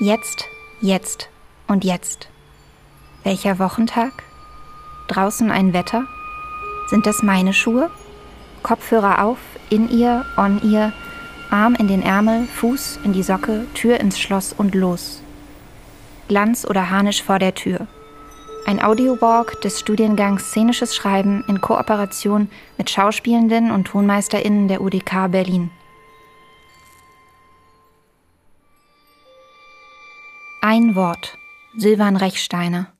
Jetzt, jetzt und jetzt. Welcher Wochentag? Draußen ein Wetter? Sind das meine Schuhe? Kopfhörer auf, in ihr, on ihr, Arm in den Ärmel, Fuß in die Socke, Tür ins Schloss und los. Glanz oder Harnisch vor der Tür. Ein Audiowalk des Studiengangs Szenisches Schreiben in Kooperation mit Schauspielenden und TonmeisterInnen der UDK Berlin. Ein Wort. Silvan Rechsteiner.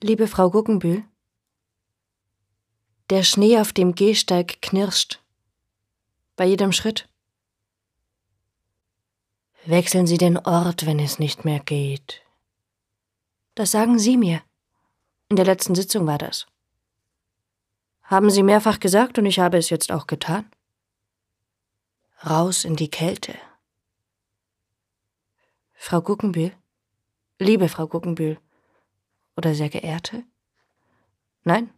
Liebe Frau Guggenbühl, der Schnee auf dem Gehsteig knirscht. Bei jedem Schritt. Wechseln Sie den Ort, wenn es nicht mehr geht. Das sagen Sie mir. In der letzten Sitzung war das. Haben Sie mehrfach gesagt und ich habe es jetzt auch getan. Raus in die Kälte. Frau Guckenbühl? Liebe Frau Guckenbühl. Oder sehr geehrte? Nein.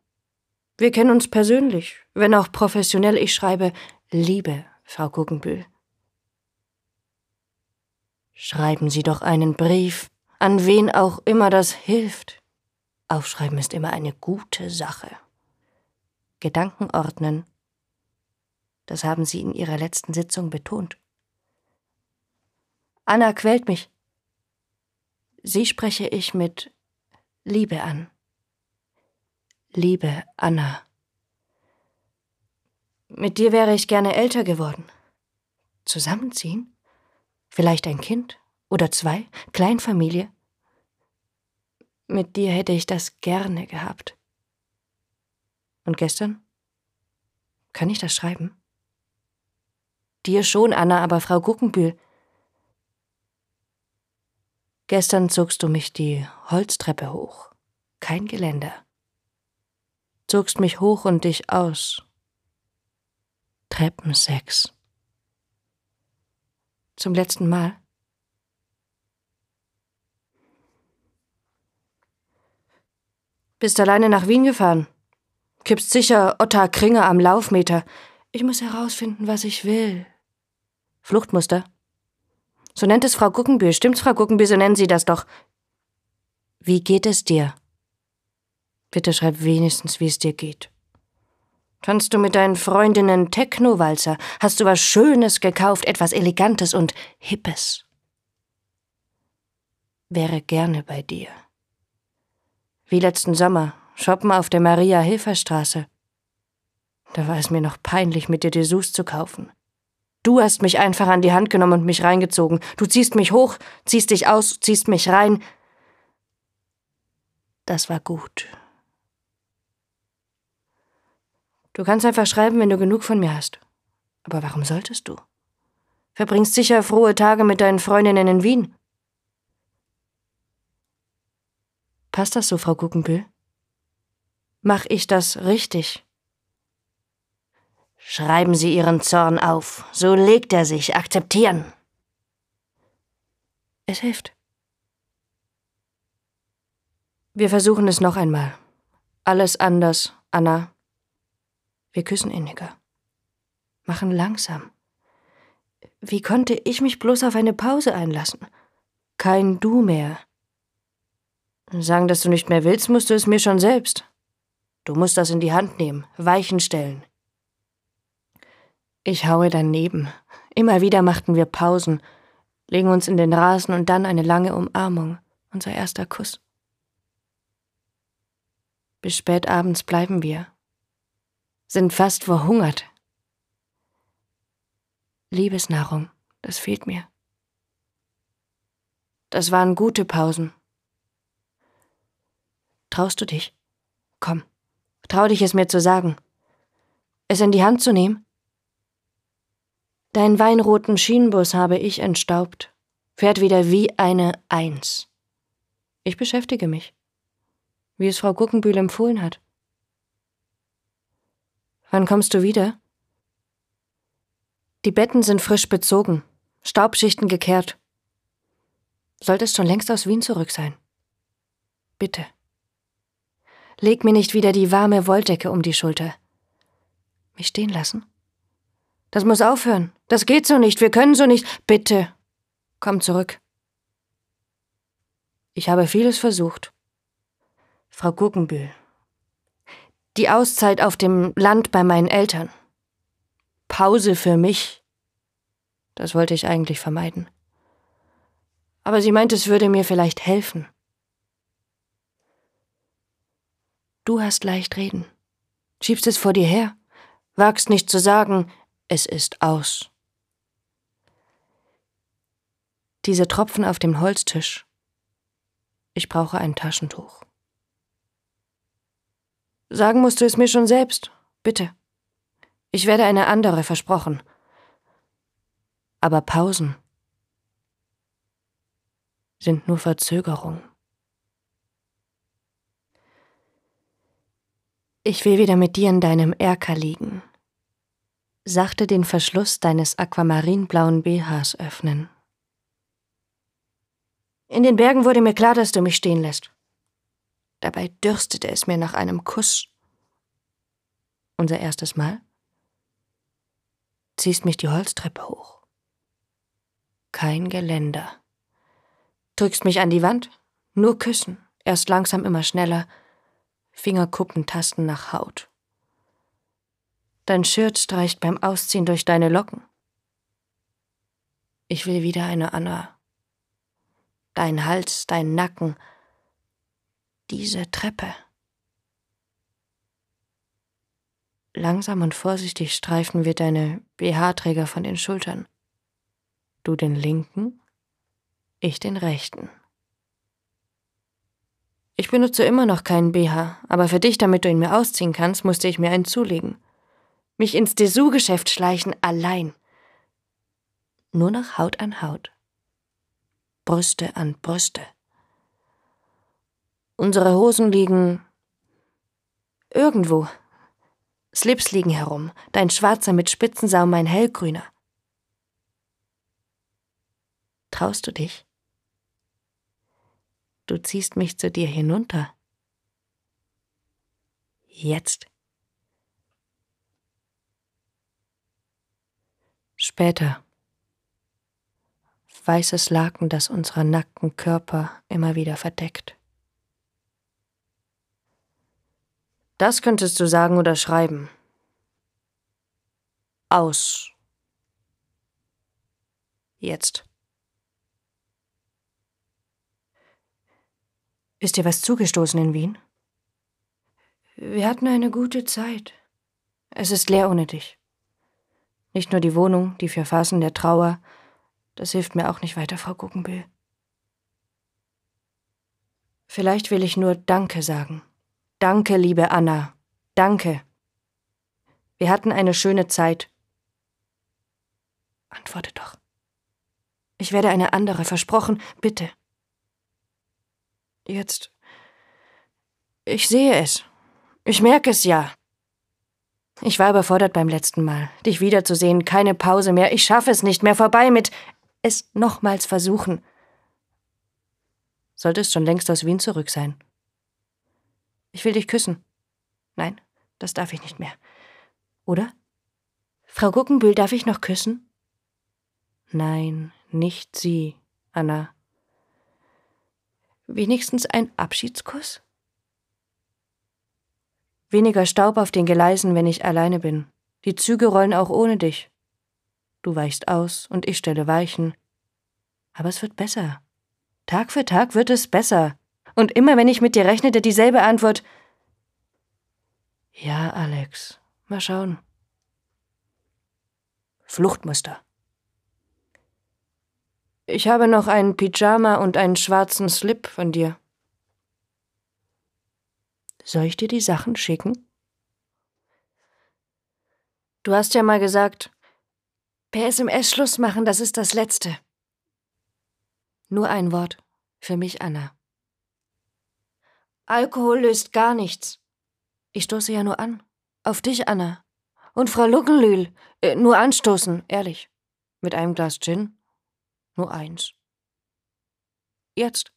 Wir kennen uns persönlich, wenn auch professionell. Ich schreibe Liebe, Frau Guckenbühl. Schreiben Sie doch einen Brief, an wen auch immer das hilft. Aufschreiben ist immer eine gute Sache. Gedanken ordnen, das haben Sie in Ihrer letzten Sitzung betont. Anna quält mich. Sie spreche ich mit Liebe an. Liebe Anna. Mit dir wäre ich gerne älter geworden. Zusammenziehen? Vielleicht ein Kind oder zwei, Kleinfamilie. Mit dir hätte ich das gerne gehabt. Und gestern? Kann ich das schreiben? Dir schon, Anna, aber Frau Guckenbühl. Gestern zogst du mich die Holztreppe hoch. Kein Geländer. Zogst mich hoch und dich aus. Treppensex zum letzten Mal? Bist alleine nach Wien gefahren? Kippst sicher Otta Kringer am Laufmeter. Ich muss herausfinden, was ich will. Fluchtmuster? So nennt es Frau Guckenbühl. Stimmt's, Frau Guckenbühl, so nennen Sie das doch. Wie geht es dir? Bitte schreib wenigstens, wie es dir geht. Tanzt du mit deinen Freundinnen Techno-Walzer? Hast du was Schönes gekauft, etwas Elegantes und Hippes? Wäre gerne bei dir. Wie letzten Sommer, shoppen auf der Maria-Hilfer-Straße. Da war es mir noch peinlich, mit dir Dessous zu kaufen. Du hast mich einfach an die Hand genommen und mich reingezogen. Du ziehst mich hoch, ziehst dich aus, ziehst mich rein. Das war gut. Du kannst einfach schreiben, wenn du genug von mir hast. Aber warum solltest du? Verbringst sicher frohe Tage mit deinen Freundinnen in Wien. Passt das so, Frau Guckenbühl? Mach ich das richtig? Schreiben Sie Ihren Zorn auf, so legt er sich, akzeptieren. Es hilft. Wir versuchen es noch einmal. Alles anders, Anna. Wir küssen inniger. Machen langsam. Wie konnte ich mich bloß auf eine Pause einlassen? Kein Du mehr. Sagen, dass du nicht mehr willst, musst du es mir schon selbst. Du musst das in die Hand nehmen, Weichen stellen. Ich haue daneben. Immer wieder machten wir Pausen, legen uns in den Rasen und dann eine lange Umarmung, unser erster Kuss. Bis spät abends bleiben wir, sind fast verhungert. Liebesnahrung, das fehlt mir. Das waren gute Pausen. Traust du dich? Komm, trau dich es mir zu sagen. Es in die Hand zu nehmen? Deinen weinroten Schienenbus habe ich entstaubt, fährt wieder wie eine Eins. Ich beschäftige mich, wie es Frau Guckenbühl empfohlen hat. Wann kommst du wieder? Die Betten sind frisch bezogen, Staubschichten gekehrt. Solltest schon längst aus Wien zurück sein. Bitte. Leg mir nicht wieder die warme Wolldecke um die Schulter. Mich stehen lassen? Das muss aufhören. Das geht so nicht. Wir können so nicht. Bitte. Komm zurück. Ich habe vieles versucht. Frau Guggenbühl. Die Auszeit auf dem Land bei meinen Eltern. Pause für mich. Das wollte ich eigentlich vermeiden. Aber sie meint, es würde mir vielleicht helfen. Du hast leicht reden. Schiebst es vor dir her. Wagst nicht zu sagen, es ist aus. Diese Tropfen auf dem Holztisch. Ich brauche ein Taschentuch. Sagen musst du es mir schon selbst, bitte. Ich werde eine andere versprochen. Aber Pausen sind nur Verzögerung. Ich will wieder mit dir in deinem Erker liegen, sachte den Verschluss deines aquamarinblauen BHs öffnen. In den Bergen wurde mir klar, dass du mich stehen lässt. Dabei dürstete es mir nach einem Kuss. Unser erstes Mal? Ziehst mich die Holztreppe hoch. Kein Geländer. Drückst mich an die Wand? Nur küssen, erst langsam immer schneller, Fingerkuppen tasten nach Haut. Dein Shirt streicht beim Ausziehen durch deine Locken. Ich will wieder eine Anna. Dein Hals, dein Nacken. Diese Treppe. Langsam und vorsichtig streifen wir deine BH-Träger von den Schultern. Du den linken, ich den rechten. Ich benutze immer noch keinen BH, aber für dich, damit du ihn mir ausziehen kannst, musste ich mir einen zulegen. Mich ins Dessous-Geschäft schleichen, allein. Nur noch Haut an Haut. Brüste an Brüste. Unsere Hosen liegen irgendwo. Slips liegen herum, dein schwarzer mit Spitzensaum, mein hellgrüner. Traust du dich? Du ziehst mich zu dir hinunter. Jetzt. Später. Weißes Laken, das unsere nackten Körper immer wieder verdeckt. Das könntest du sagen oder schreiben. Aus. Jetzt. Ist dir was zugestoßen in Wien? Wir hatten eine gute Zeit. Es ist leer ohne dich. Nicht nur die Wohnung, die vier Phasen der Trauer, das hilft mir auch nicht weiter, Frau Guggenbühl. Vielleicht will ich nur Danke sagen. Danke, liebe Anna. Danke. Wir hatten eine schöne Zeit. Antworte doch. Ich werde eine andere, versprochen, bitte. Jetzt. Ich sehe es. Ich merke es ja. Ich war überfordert beim letzten Mal. Dich wiederzusehen, keine Pause mehr. Ich schaffe es nicht mehr. Vorbei mit es nochmals versuchen. Solltest schon längst aus Wien zurück sein. Ich will dich küssen. Nein, das darf ich nicht mehr. Oder? Frau Guckenbühl, darf ich noch küssen? Nein, nicht Sie, Anna. Wenigstens ein Abschiedskuss? Weniger Staub auf den Geleisen, wenn ich alleine bin. Die Züge rollen auch ohne dich. Du weichst aus und ich stelle Weichen. Aber es wird besser. Tag für Tag wird es besser. Und immer wenn ich mit dir rechnete, dieselbe Antwort. Ja, Alex. Mal schauen. Fluchtmuster. Ich habe noch einen Pyjama und einen schwarzen Slip von dir. Soll ich dir die Sachen schicken? Du hast ja mal gesagt, per SMS Schluss machen, das ist das Letzte. Nur ein Wort. Für mich, Anna. Alkohol löst gar nichts. Ich stoße ja nur an. Auf dich, Anna. Und Frau Luckenlühl. Äh, nur anstoßen, ehrlich. Mit einem Glas Gin nur eins. Jetzt.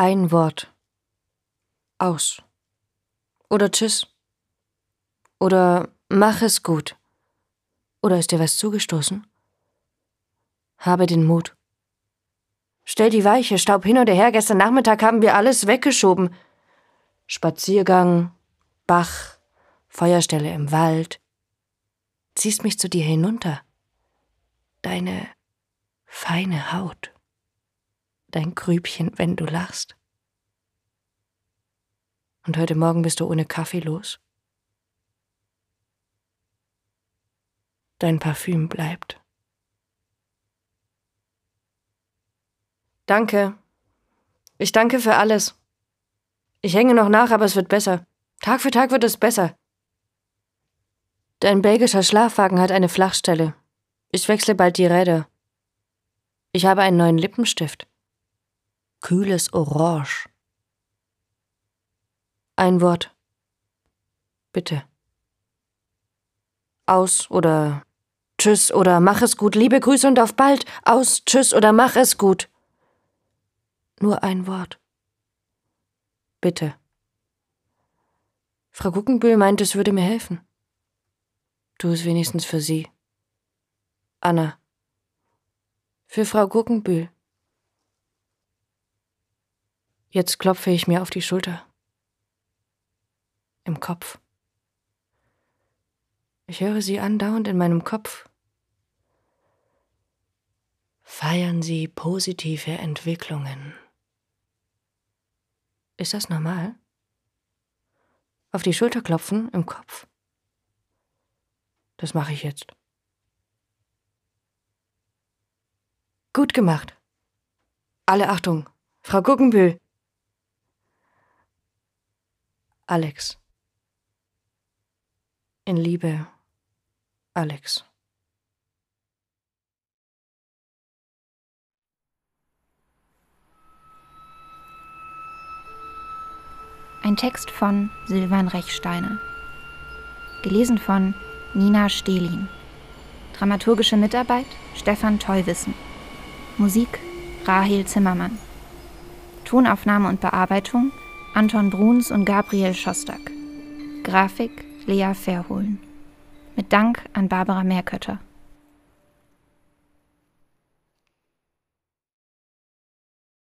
Ein Wort. Aus. Oder Tschüss. Oder Mach es gut. Oder ist dir was zugestoßen? Habe den Mut. Stell die Weiche, Staub hin und her. Gestern Nachmittag haben wir alles weggeschoben. Spaziergang, Bach, Feuerstelle im Wald. Ziehst mich zu dir hinunter. Deine feine Haut. Dein Grübchen, wenn du lachst. Und heute Morgen bist du ohne Kaffee los? Dein Parfüm bleibt. Danke. Ich danke für alles. Ich hänge noch nach, aber es wird besser. Tag für Tag wird es besser. Dein belgischer Schlafwagen hat eine Flachstelle. Ich wechsle bald die Räder. Ich habe einen neuen Lippenstift. Kühles Orange. Ein Wort. Bitte. Aus oder Tschüss oder mach es gut. Liebe Grüße und auf bald. Aus, tschüss oder mach es gut. Nur ein Wort. Bitte. Frau Guckenbühl meint, es würde mir helfen. Tu es wenigstens für sie. Anna. Für Frau Guckenbühl. Jetzt klopfe ich mir auf die Schulter. Im Kopf. Ich höre sie andauernd in meinem Kopf. Feiern Sie positive Entwicklungen. Ist das normal? Auf die Schulter klopfen im Kopf? Das mache ich jetzt. Gut gemacht. Alle Achtung. Frau Guggenbühl. Alex. In Liebe, Alex. Ein Text von Silvan Rechsteiner. Gelesen von Nina Stehlin. Dramaturgische Mitarbeit Stefan Teuwissen. Musik Rahel Zimmermann. Tonaufnahme und Bearbeitung Anton Bruns und Gabriel Schostak. Grafik Lea Verhohlen. Mit Dank an Barbara Meerkötter.